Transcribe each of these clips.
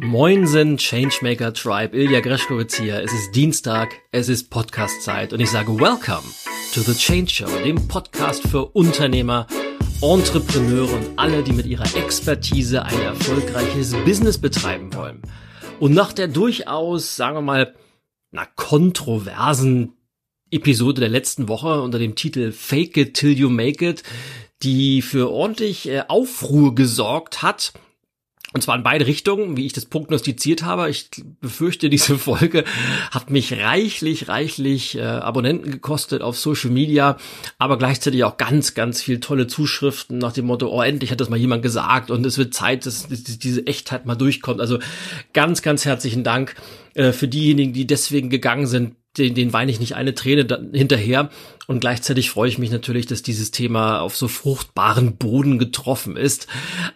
Moinsen Changemaker Tribe, Ilya Greschkowitz hier. Es ist Dienstag, es ist Podcast-Zeit und ich sage Welcome to the Change Show, dem Podcast für Unternehmer, Entrepreneure und alle, die mit ihrer Expertise ein erfolgreiches Business betreiben wollen. Und nach der durchaus, sagen wir mal, na, kontroversen Episode der letzten Woche unter dem Titel Fake It Till You Make It, die für ordentlich äh, Aufruhr gesorgt hat, und zwar in beide Richtungen, wie ich das prognostiziert habe. Ich befürchte, diese Folge hat mich reichlich, reichlich äh, Abonnenten gekostet auf Social Media, aber gleichzeitig auch ganz, ganz viel tolle Zuschriften nach dem Motto, oh, endlich hat das mal jemand gesagt und es wird Zeit, dass, dass diese Echtheit mal durchkommt. Also ganz, ganz herzlichen Dank äh, für diejenigen, die deswegen gegangen sind den, den weine ich nicht eine Träne hinterher. Und gleichzeitig freue ich mich natürlich, dass dieses Thema auf so fruchtbaren Boden getroffen ist.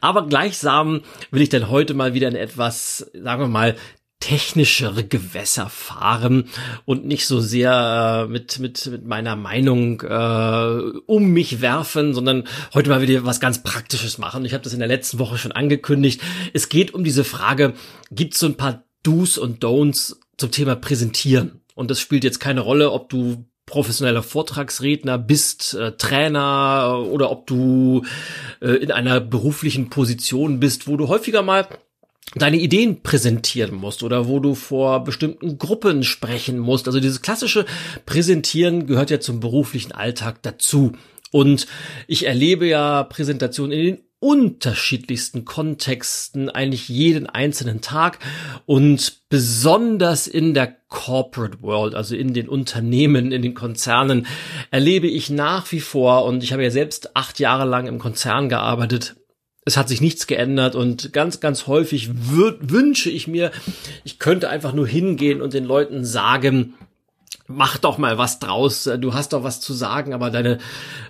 Aber gleichsam will ich dann heute mal wieder in etwas, sagen wir mal, technischere Gewässer fahren und nicht so sehr äh, mit, mit, mit meiner Meinung äh, um mich werfen, sondern heute mal wieder was ganz Praktisches machen. Ich habe das in der letzten Woche schon angekündigt. Es geht um diese Frage, gibt es so ein paar Do's und Don'ts zum Thema Präsentieren? Und das spielt jetzt keine Rolle, ob du professioneller Vortragsredner bist, äh, Trainer oder ob du äh, in einer beruflichen Position bist, wo du häufiger mal deine Ideen präsentieren musst oder wo du vor bestimmten Gruppen sprechen musst. Also dieses klassische Präsentieren gehört ja zum beruflichen Alltag dazu. Und ich erlebe ja Präsentationen in den unterschiedlichsten Kontexten eigentlich jeden einzelnen Tag und besonders in der Corporate World, also in den Unternehmen, in den Konzernen, erlebe ich nach wie vor und ich habe ja selbst acht Jahre lang im Konzern gearbeitet. Es hat sich nichts geändert und ganz, ganz häufig wünsche ich mir, ich könnte einfach nur hingehen und den Leuten sagen, mach doch mal was draus, du hast doch was zu sagen, aber deine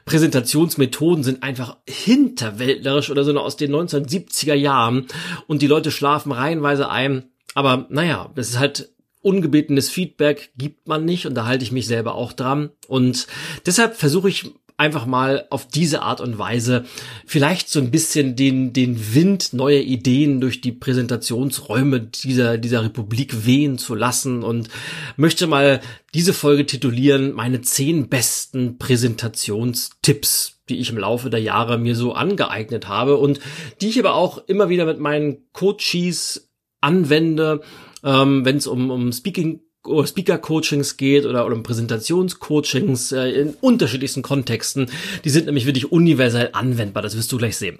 Präsentationsmethoden sind einfach hinterwäldlerisch oder so aus den 1970er Jahren und die Leute schlafen reihenweise ein. Aber naja, das ist halt ungebetenes Feedback gibt man nicht und da halte ich mich selber auch dran. Und deshalb versuche ich einfach mal auf diese Art und Weise vielleicht so ein bisschen den, den Wind neuer Ideen durch die Präsentationsräume dieser, dieser Republik wehen zu lassen und möchte mal diese Folge titulieren, meine zehn besten Präsentationstipps die ich im Laufe der Jahre mir so angeeignet habe und die ich aber auch immer wieder mit meinen Coaches anwende, ähm, wenn es um, um Speaking Speaker-Coachings geht oder, oder Präsentationscoachings äh, in unterschiedlichsten Kontexten. Die sind nämlich wirklich universell anwendbar, das wirst du gleich sehen.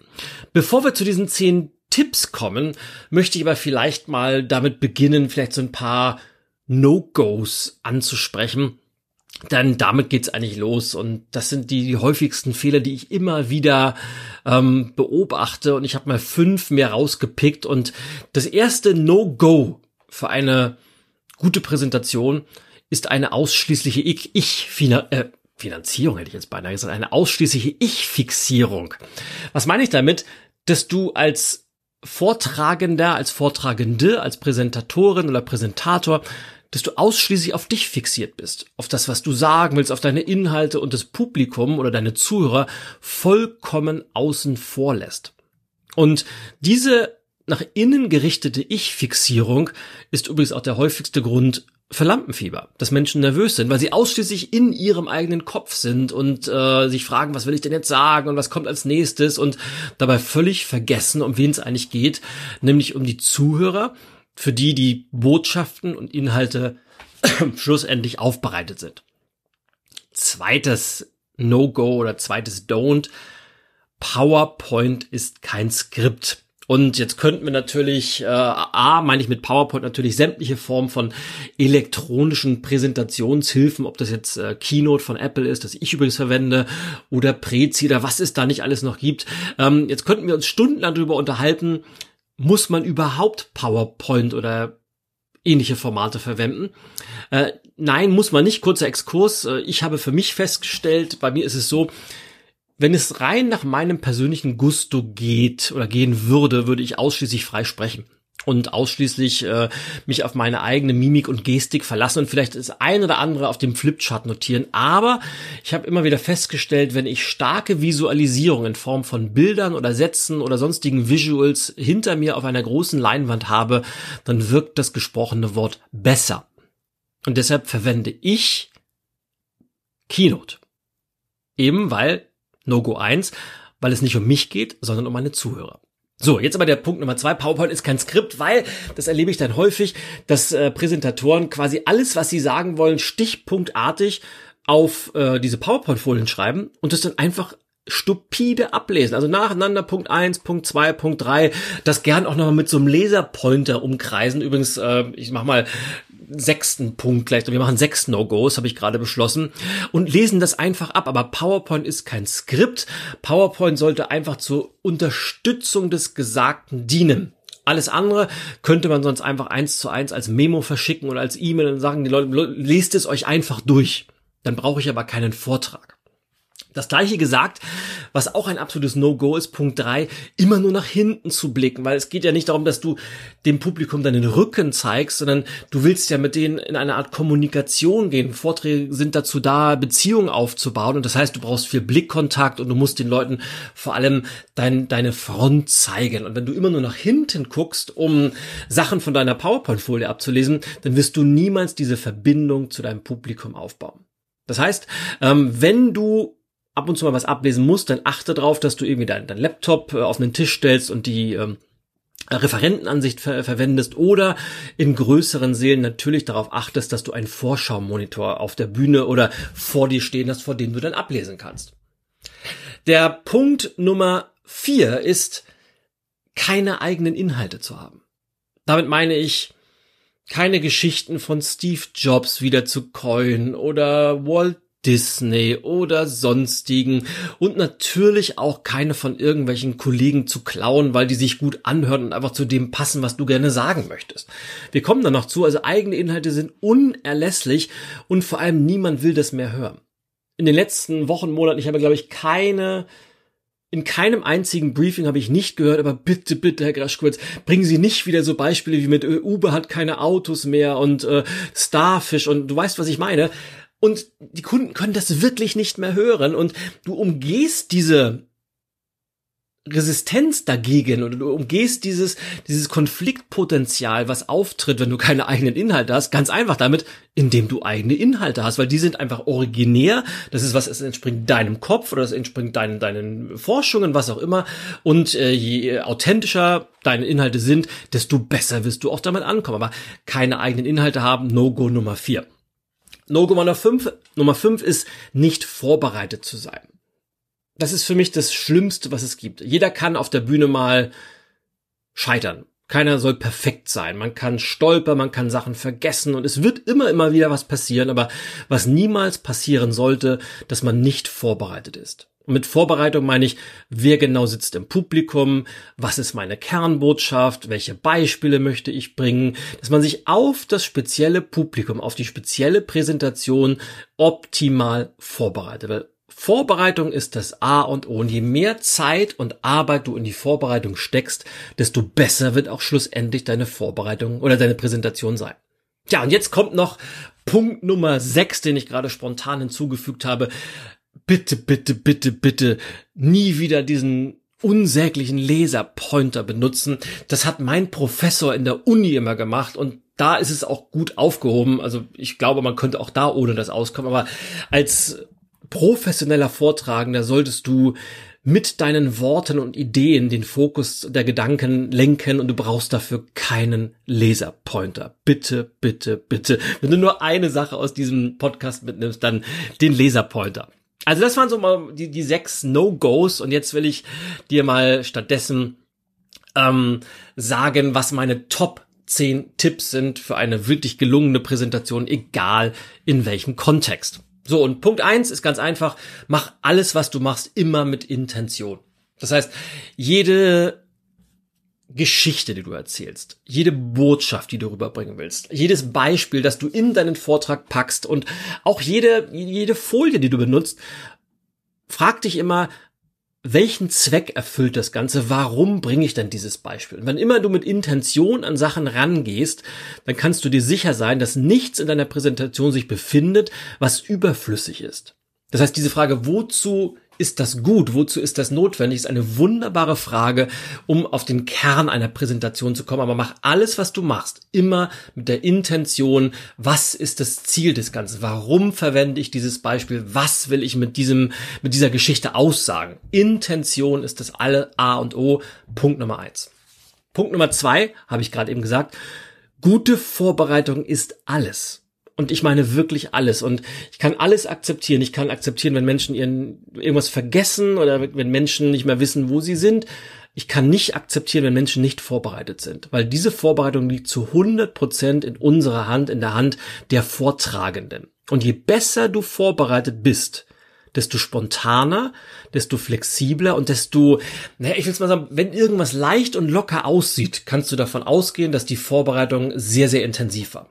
Bevor wir zu diesen zehn Tipps kommen, möchte ich aber vielleicht mal damit beginnen, vielleicht so ein paar No-Gos anzusprechen. Denn damit geht's eigentlich los und das sind die, die häufigsten Fehler, die ich immer wieder ähm, beobachte und ich habe mal fünf mehr rausgepickt und das erste No-Go für eine gute Präsentation ist eine ausschließliche Ich-Finanzierung, äh, hätte ich jetzt beinahe gesagt, eine ausschließliche Ich-Fixierung. Was meine ich damit? Dass du als Vortragender, als Vortragende, als Präsentatorin oder Präsentator, dass du ausschließlich auf dich fixiert bist, auf das, was du sagen willst, auf deine Inhalte und das Publikum oder deine Zuhörer vollkommen außen vor lässt. Und diese nach innen gerichtete Ich-Fixierung ist übrigens auch der häufigste Grund für Lampenfieber, dass Menschen nervös sind, weil sie ausschließlich in ihrem eigenen Kopf sind und äh, sich fragen, was will ich denn jetzt sagen und was kommt als nächstes und dabei völlig vergessen, um wen es eigentlich geht, nämlich um die Zuhörer, für die die Botschaften und Inhalte schlussendlich aufbereitet sind. Zweites No-Go oder zweites Don't. PowerPoint ist kein Skript. Und jetzt könnten wir natürlich, äh, A, meine ich mit PowerPoint natürlich sämtliche Formen von elektronischen Präsentationshilfen, ob das jetzt äh, Keynote von Apple ist, das ich übrigens verwende, oder Prezi oder was es da nicht alles noch gibt. Ähm, jetzt könnten wir uns stundenlang darüber unterhalten, muss man überhaupt PowerPoint oder ähnliche Formate verwenden. Äh, nein, muss man nicht. Kurzer Exkurs. Äh, ich habe für mich festgestellt, bei mir ist es so, wenn es rein nach meinem persönlichen Gusto geht oder gehen würde, würde ich ausschließlich frei sprechen. und ausschließlich äh, mich auf meine eigene Mimik und Gestik verlassen und vielleicht das ein oder andere auf dem Flipchart notieren. Aber ich habe immer wieder festgestellt, wenn ich starke Visualisierung in Form von Bildern oder Sätzen oder sonstigen Visuals hinter mir auf einer großen Leinwand habe, dann wirkt das gesprochene Wort besser. Und deshalb verwende ich Keynote. Eben weil No-Go 1, weil es nicht um mich geht, sondern um meine Zuhörer. So, jetzt aber der Punkt Nummer zwei. PowerPoint ist kein Skript, weil, das erlebe ich dann häufig, dass äh, Präsentatoren quasi alles, was sie sagen wollen, stichpunktartig auf äh, diese PowerPoint-Folien schreiben und das dann einfach stupide ablesen. Also nacheinander Punkt eins, Punkt zwei, Punkt drei, das gern auch nochmal mit so einem Laserpointer umkreisen. Übrigens, äh, ich mach mal sechsten Punkt gleich. Wir machen sechs No-Gos, habe ich gerade beschlossen. Und lesen das einfach ab. Aber PowerPoint ist kein Skript. PowerPoint sollte einfach zur Unterstützung des Gesagten dienen. Alles andere könnte man sonst einfach eins zu eins als Memo verschicken oder als E-Mail und sagen, die Leute, lest es euch einfach durch. Dann brauche ich aber keinen Vortrag. Das gleiche gesagt, was auch ein absolutes No-Go ist, Punkt drei, immer nur nach hinten zu blicken, weil es geht ja nicht darum, dass du dem Publikum deinen Rücken zeigst, sondern du willst ja mit denen in eine Art Kommunikation gehen. Vorträge sind dazu da, Beziehungen aufzubauen und das heißt, du brauchst viel Blickkontakt und du musst den Leuten vor allem dein, deine Front zeigen. Und wenn du immer nur nach hinten guckst, um Sachen von deiner PowerPoint-Folie abzulesen, dann wirst du niemals diese Verbindung zu deinem Publikum aufbauen. Das heißt, ähm, wenn du ab und zu mal was ablesen musst, dann achte darauf, dass du irgendwie deinen dein Laptop äh, auf einen Tisch stellst und die ähm, Referentenansicht ver verwendest oder in größeren Seelen natürlich darauf achtest, dass du einen Vorschaumonitor auf der Bühne oder vor dir stehen hast, vor dem du dann ablesen kannst. Der Punkt Nummer vier ist, keine eigenen Inhalte zu haben. Damit meine ich, keine Geschichten von Steve Jobs wieder zu coin oder Walt Disney oder sonstigen und natürlich auch keine von irgendwelchen Kollegen zu klauen, weil die sich gut anhören und einfach zu dem passen, was du gerne sagen möchtest. Wir kommen dann noch zu, also eigene Inhalte sind unerlässlich und vor allem niemand will das mehr hören. In den letzten Wochen, Monaten, ich habe glaube ich keine in keinem einzigen Briefing habe ich nicht gehört, aber bitte, bitte, Herr Graschkowitz, bringen Sie nicht wieder so Beispiele wie mit Uber hat keine Autos mehr und äh, Starfish und du weißt, was ich meine. Und die Kunden können das wirklich nicht mehr hören und du umgehst diese Resistenz dagegen oder du umgehst dieses, dieses Konfliktpotenzial, was auftritt, wenn du keine eigenen Inhalte hast, ganz einfach damit, indem du eigene Inhalte hast, weil die sind einfach originär. Das ist was, es entspringt deinem Kopf oder es entspringt deinen, deinen Forschungen, was auch immer. Und äh, je authentischer deine Inhalte sind, desto besser wirst du auch damit ankommen. Aber keine eigenen Inhalte haben, No-Go Nummer vier. No-Go Nummer 5, Nummer 5 ist nicht vorbereitet zu sein. Das ist für mich das Schlimmste, was es gibt. Jeder kann auf der Bühne mal scheitern. Keiner soll perfekt sein. Man kann stolpern, man kann Sachen vergessen und es wird immer, immer wieder was passieren. Aber was niemals passieren sollte, dass man nicht vorbereitet ist. Und mit Vorbereitung meine ich, wer genau sitzt im Publikum, was ist meine Kernbotschaft, welche Beispiele möchte ich bringen, dass man sich auf das spezielle Publikum, auf die spezielle Präsentation optimal vorbereitet. Weil Vorbereitung ist das A und O. Und je mehr Zeit und Arbeit du in die Vorbereitung steckst, desto besser wird auch schlussendlich deine Vorbereitung oder deine Präsentation sein. Ja, und jetzt kommt noch Punkt Nummer 6, den ich gerade spontan hinzugefügt habe bitte, bitte, bitte, bitte nie wieder diesen unsäglichen Laserpointer benutzen. Das hat mein Professor in der Uni immer gemacht und da ist es auch gut aufgehoben. Also ich glaube, man könnte auch da ohne das auskommen, aber als professioneller Vortragender solltest du mit deinen Worten und Ideen den Fokus der Gedanken lenken und du brauchst dafür keinen Laserpointer. Bitte, bitte, bitte. Wenn du nur eine Sache aus diesem Podcast mitnimmst, dann den Laserpointer. Also das waren so mal die, die sechs No-Gos und jetzt will ich dir mal stattdessen ähm, sagen, was meine Top 10 Tipps sind für eine wirklich gelungene Präsentation, egal in welchem Kontext. So, und Punkt eins ist ganz einfach, mach alles, was du machst, immer mit Intention. Das heißt, jede Geschichte, die du erzählst, jede Botschaft, die du rüberbringen willst, jedes Beispiel, das du in deinen Vortrag packst und auch jede, jede Folie, die du benutzt, frag dich immer, welchen Zweck erfüllt das Ganze? Warum bringe ich denn dieses Beispiel? Und wenn immer du mit Intention an Sachen rangehst, dann kannst du dir sicher sein, dass nichts in deiner Präsentation sich befindet, was überflüssig ist. Das heißt, diese Frage, wozu ist das gut? Wozu ist das notwendig? Ist eine wunderbare Frage, um auf den Kern einer Präsentation zu kommen. Aber mach alles, was du machst, immer mit der Intention, was ist das Ziel des Ganzen? Warum verwende ich dieses Beispiel? Was will ich mit diesem, mit dieser Geschichte aussagen? Intention ist das alle A und O. Punkt Nummer eins. Punkt Nummer zwei, habe ich gerade eben gesagt, gute Vorbereitung ist alles. Und ich meine wirklich alles. Und ich kann alles akzeptieren. Ich kann akzeptieren, wenn Menschen ihren irgendwas vergessen oder wenn Menschen nicht mehr wissen, wo sie sind. Ich kann nicht akzeptieren, wenn Menschen nicht vorbereitet sind, weil diese Vorbereitung liegt zu 100 Prozent in unserer Hand, in der Hand der Vortragenden. Und je besser du vorbereitet bist, desto spontaner, desto flexibler und desto, naja, ich will mal sagen, wenn irgendwas leicht und locker aussieht, kannst du davon ausgehen, dass die Vorbereitung sehr, sehr intensiv war.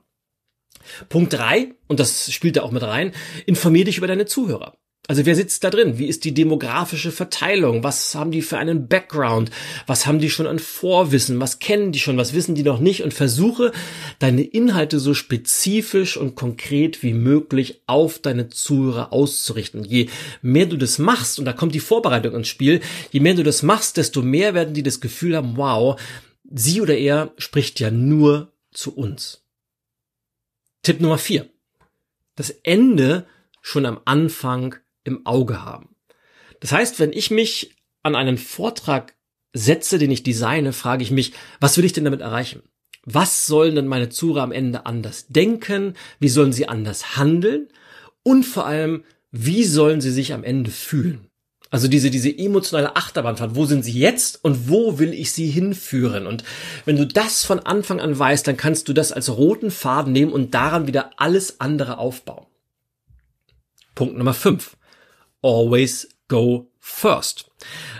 Punkt drei, und das spielt da auch mit rein, informier dich über deine Zuhörer. Also wer sitzt da drin? Wie ist die demografische Verteilung? Was haben die für einen Background? Was haben die schon an Vorwissen? Was kennen die schon? Was wissen die noch nicht? Und versuche deine Inhalte so spezifisch und konkret wie möglich auf deine Zuhörer auszurichten. Je mehr du das machst, und da kommt die Vorbereitung ins Spiel, je mehr du das machst, desto mehr werden die das Gefühl haben, wow, sie oder er spricht ja nur zu uns. Tipp Nummer vier. Das Ende schon am Anfang im Auge haben. Das heißt, wenn ich mich an einen Vortrag setze, den ich designe, frage ich mich, was will ich denn damit erreichen? Was sollen denn meine Zuhörer am Ende anders denken? Wie sollen sie anders handeln? Und vor allem, wie sollen sie sich am Ende fühlen? Also diese, diese emotionale Achterbahnfahrt. Wo sind sie jetzt und wo will ich sie hinführen? Und wenn du das von Anfang an weißt, dann kannst du das als roten Faden nehmen und daran wieder alles andere aufbauen. Punkt Nummer 5. Always go first.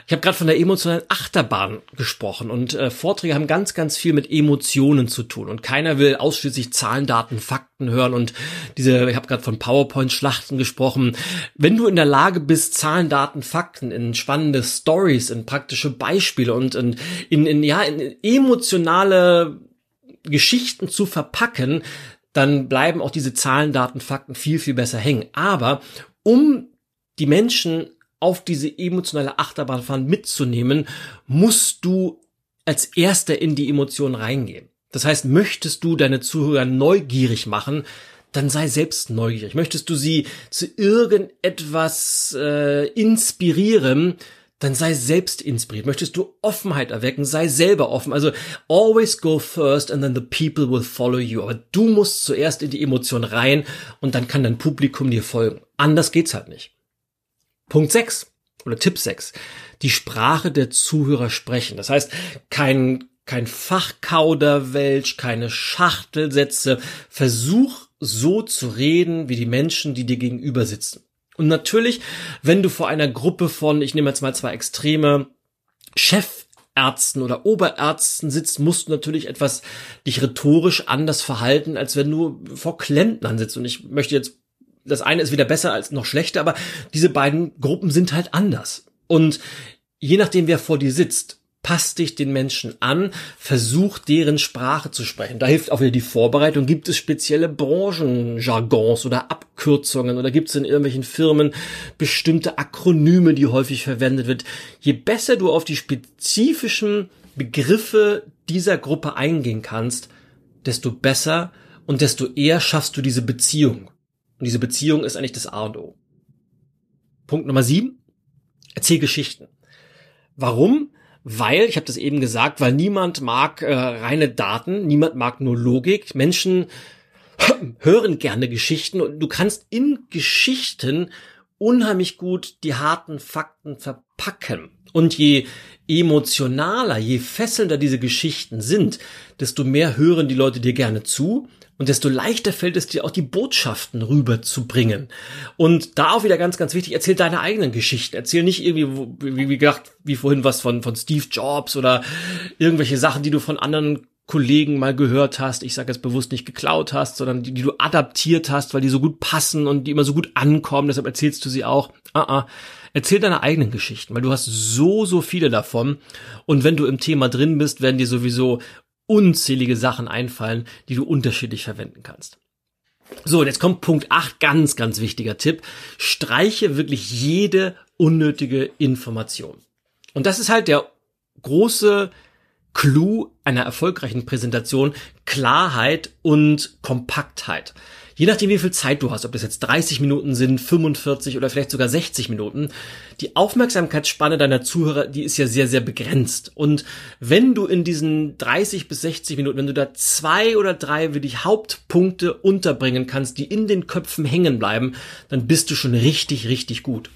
Ich habe gerade von der emotionalen Achterbahn gesprochen und äh, Vorträge haben ganz, ganz viel mit Emotionen zu tun und keiner will ausschließlich Zahlen, Daten, Fakten hören und diese, ich habe gerade von PowerPoint-Schlachten gesprochen. Wenn du in der Lage bist, Zahlen, Daten, Fakten in spannende Stories, in praktische Beispiele und in, in, in ja in emotionale Geschichten zu verpacken, dann bleiben auch diese Zahlen, Daten, Fakten viel, viel besser hängen. Aber um die Menschen auf diese emotionale Achterbahnfahrt mitzunehmen, musst du als erster in die Emotionen reingehen. Das heißt, möchtest du deine Zuhörer neugierig machen, dann sei selbst neugierig. Möchtest du sie zu irgendetwas äh, inspirieren, dann sei selbst inspiriert. Möchtest du Offenheit erwecken, sei selber offen. Also always go first and then the people will follow you. Aber du musst zuerst in die Emotion rein und dann kann dein Publikum dir folgen. Anders geht's halt nicht. Punkt 6 oder Tipp 6. Die Sprache der Zuhörer sprechen. Das heißt, kein, kein Fachkauderwelsch, keine Schachtelsätze. Versuch so zu reden, wie die Menschen, die dir gegenüber sitzen. Und natürlich, wenn du vor einer Gruppe von, ich nehme jetzt mal zwei Extreme, Chefärzten oder Oberärzten sitzt, musst du natürlich etwas dich rhetorisch anders verhalten, als wenn du vor Klempnern sitzt. Und ich möchte jetzt das eine ist weder besser als noch schlechter, aber diese beiden Gruppen sind halt anders. Und je nachdem, wer vor dir sitzt, passt dich den Menschen an, versuch deren Sprache zu sprechen. Da hilft auch wieder die Vorbereitung. Gibt es spezielle Branchenjargons oder Abkürzungen oder gibt es in irgendwelchen Firmen bestimmte Akronyme, die häufig verwendet wird? Je besser du auf die spezifischen Begriffe dieser Gruppe eingehen kannst, desto besser und desto eher schaffst du diese Beziehung. Und diese Beziehung ist eigentlich das A und O. Punkt Nummer sieben. Erzähl Geschichten. Warum? Weil, ich habe das eben gesagt, weil niemand mag äh, reine Daten, niemand mag nur Logik. Menschen hören gerne Geschichten und du kannst in Geschichten unheimlich gut die harten Fakten verpacken. Und je emotionaler, je fesselnder diese Geschichten sind, desto mehr hören die Leute dir gerne zu und desto leichter fällt es dir auch die Botschaften rüberzubringen. Und da auch wieder ganz, ganz wichtig, erzähl deine eigenen Geschichten. Erzähl nicht irgendwie, wie, wie gesagt, wie vorhin was von, von Steve Jobs oder irgendwelche Sachen, die du von anderen Kollegen mal gehört hast, ich sage jetzt bewusst nicht geklaut hast, sondern die, die du adaptiert hast, weil die so gut passen und die immer so gut ankommen, deshalb erzählst du sie auch. Ah, ah. Erzähl deine eigenen Geschichten, weil du hast so, so viele davon. Und wenn du im Thema drin bist, werden dir sowieso unzählige Sachen einfallen, die du unterschiedlich verwenden kannst. So, und jetzt kommt Punkt 8, ganz, ganz wichtiger Tipp. Streiche wirklich jede unnötige Information. Und das ist halt der große Clou einer erfolgreichen Präsentation, Klarheit und Kompaktheit. Je nachdem, wie viel Zeit du hast, ob das jetzt 30 Minuten sind, 45 oder vielleicht sogar 60 Minuten, die Aufmerksamkeitsspanne deiner Zuhörer, die ist ja sehr, sehr begrenzt. Und wenn du in diesen 30 bis 60 Minuten, wenn du da zwei oder drei wirklich Hauptpunkte unterbringen kannst, die in den Köpfen hängen bleiben, dann bist du schon richtig, richtig gut.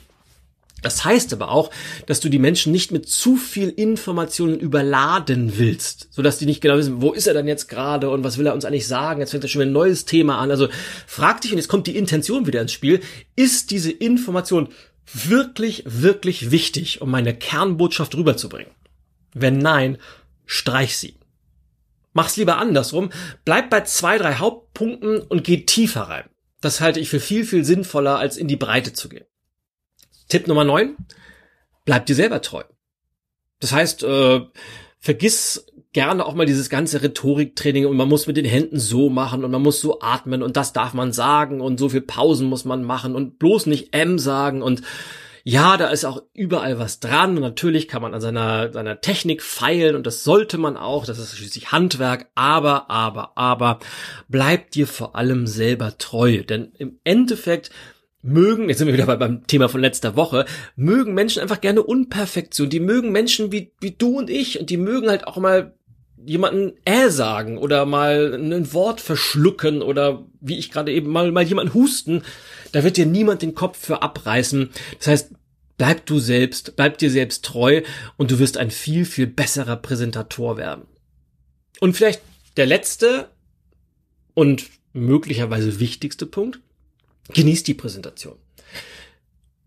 Das heißt aber auch, dass du die Menschen nicht mit zu viel Informationen überladen willst, sodass die nicht genau wissen, wo ist er denn jetzt gerade und was will er uns eigentlich sagen? Jetzt fängt er schon wieder ein neues Thema an. Also frag dich, und jetzt kommt die Intention wieder ins Spiel, ist diese Information wirklich, wirklich wichtig, um meine Kernbotschaft rüberzubringen? Wenn nein, streich sie. Mach's lieber andersrum, bleib bei zwei, drei Hauptpunkten und geh tiefer rein. Das halte ich für viel, viel sinnvoller, als in die Breite zu gehen. Tipp Nummer 9, bleib dir selber treu. Das heißt, äh, vergiss gerne auch mal dieses ganze Rhetoriktraining und man muss mit den Händen so machen und man muss so atmen und das darf man sagen und so viel Pausen muss man machen und bloß nicht M sagen und ja, da ist auch überall was dran. Und natürlich kann man an seiner, seiner Technik feilen und das sollte man auch, das ist schließlich Handwerk, aber, aber, aber, bleib dir vor allem selber treu, denn im Endeffekt mögen, jetzt sind wir wieder beim Thema von letzter Woche, mögen Menschen einfach gerne Unperfektion. Die mögen Menschen wie, wie du und ich und die mögen halt auch mal jemanden äh sagen oder mal ein Wort verschlucken oder wie ich gerade eben mal, mal jemanden husten. Da wird dir niemand den Kopf für abreißen. Das heißt, bleib du selbst, bleib dir selbst treu und du wirst ein viel, viel besserer Präsentator werden. Und vielleicht der letzte und möglicherweise wichtigste Punkt genießt die Präsentation.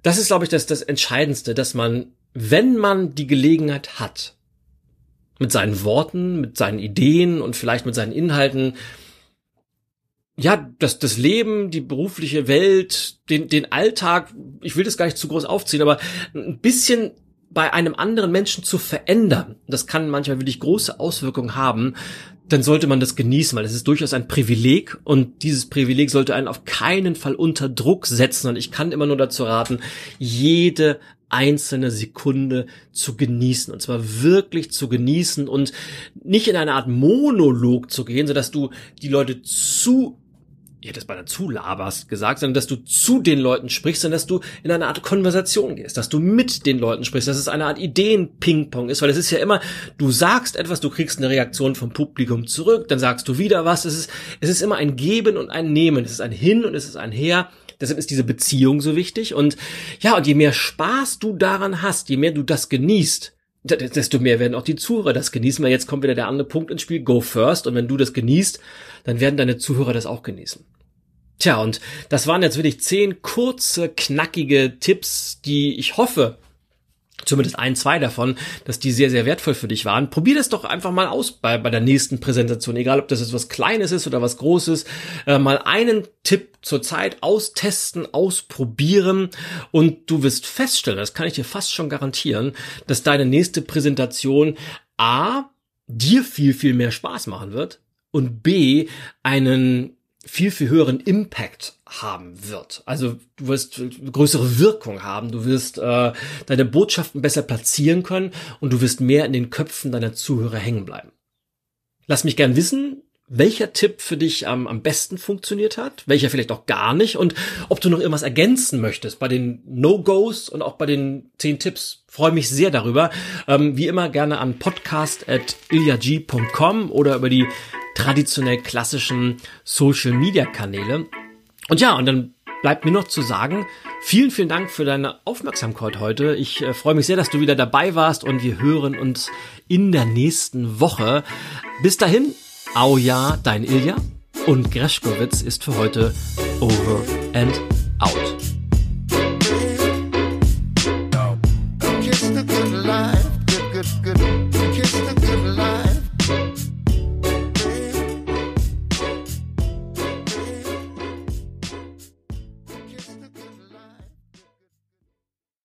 Das ist, glaube ich, das, das Entscheidendste, dass man, wenn man die Gelegenheit hat, mit seinen Worten, mit seinen Ideen und vielleicht mit seinen Inhalten, ja, das, das Leben, die berufliche Welt, den, den Alltag, ich will das gar nicht zu groß aufziehen, aber ein bisschen bei einem anderen Menschen zu verändern, das kann manchmal wirklich große Auswirkungen haben, dann sollte man das genießen, weil es ist durchaus ein Privileg und dieses Privileg sollte einen auf keinen Fall unter Druck setzen und ich kann immer nur dazu raten, jede einzelne Sekunde zu genießen und zwar wirklich zu genießen und nicht in eine Art Monolog zu gehen, sodass du die Leute zu ich hätte es beinahe zu laberst gesagt, sondern dass du zu den Leuten sprichst, sondern dass du in eine Art Konversation gehst, dass du mit den Leuten sprichst, dass es eine Art Ideen-Ping-Pong ist, weil es ist ja immer, du sagst etwas, du kriegst eine Reaktion vom Publikum zurück, dann sagst du wieder was, es ist, es ist immer ein Geben und ein Nehmen, es ist ein Hin und es ist ein Her, deshalb ist diese Beziehung so wichtig. Und ja, und je mehr Spaß du daran hast, je mehr du das genießt, desto mehr werden auch die Zuhörer das genießen, weil jetzt kommt wieder der andere Punkt ins Spiel, go first. Und wenn du das genießt, dann werden deine Zuhörer das auch genießen. Tja, und das waren jetzt wirklich zehn kurze, knackige Tipps, die ich hoffe, zumindest ein, zwei davon, dass die sehr, sehr wertvoll für dich waren. Probier das doch einfach mal aus bei, bei der nächsten Präsentation, egal ob das jetzt was Kleines ist oder was Großes. Äh, mal einen Tipp zur Zeit austesten, ausprobieren und du wirst feststellen, das kann ich dir fast schon garantieren, dass deine nächste Präsentation A, dir viel, viel mehr Spaß machen wird und B, einen viel, viel höheren Impact haben wird. Also du wirst größere Wirkung haben, du wirst äh, deine Botschaften besser platzieren können und du wirst mehr in den Köpfen deiner Zuhörer hängen bleiben. Lass mich gern wissen, welcher Tipp für dich am, am besten funktioniert hat, welcher vielleicht auch gar nicht und ob du noch irgendwas ergänzen möchtest bei den No-Gos und auch bei den zehn Tipps. Freue mich sehr darüber. Ähm, wie immer gerne an podcast.ilyag.com oder über die traditionell klassischen Social Media Kanäle. Und ja, und dann bleibt mir noch zu sagen, vielen, vielen Dank für deine Aufmerksamkeit heute. Ich äh, freue mich sehr, dass du wieder dabei warst und wir hören uns in der nächsten Woche. Bis dahin, au ja, dein Ilja und Greschkowitz ist für heute over and out.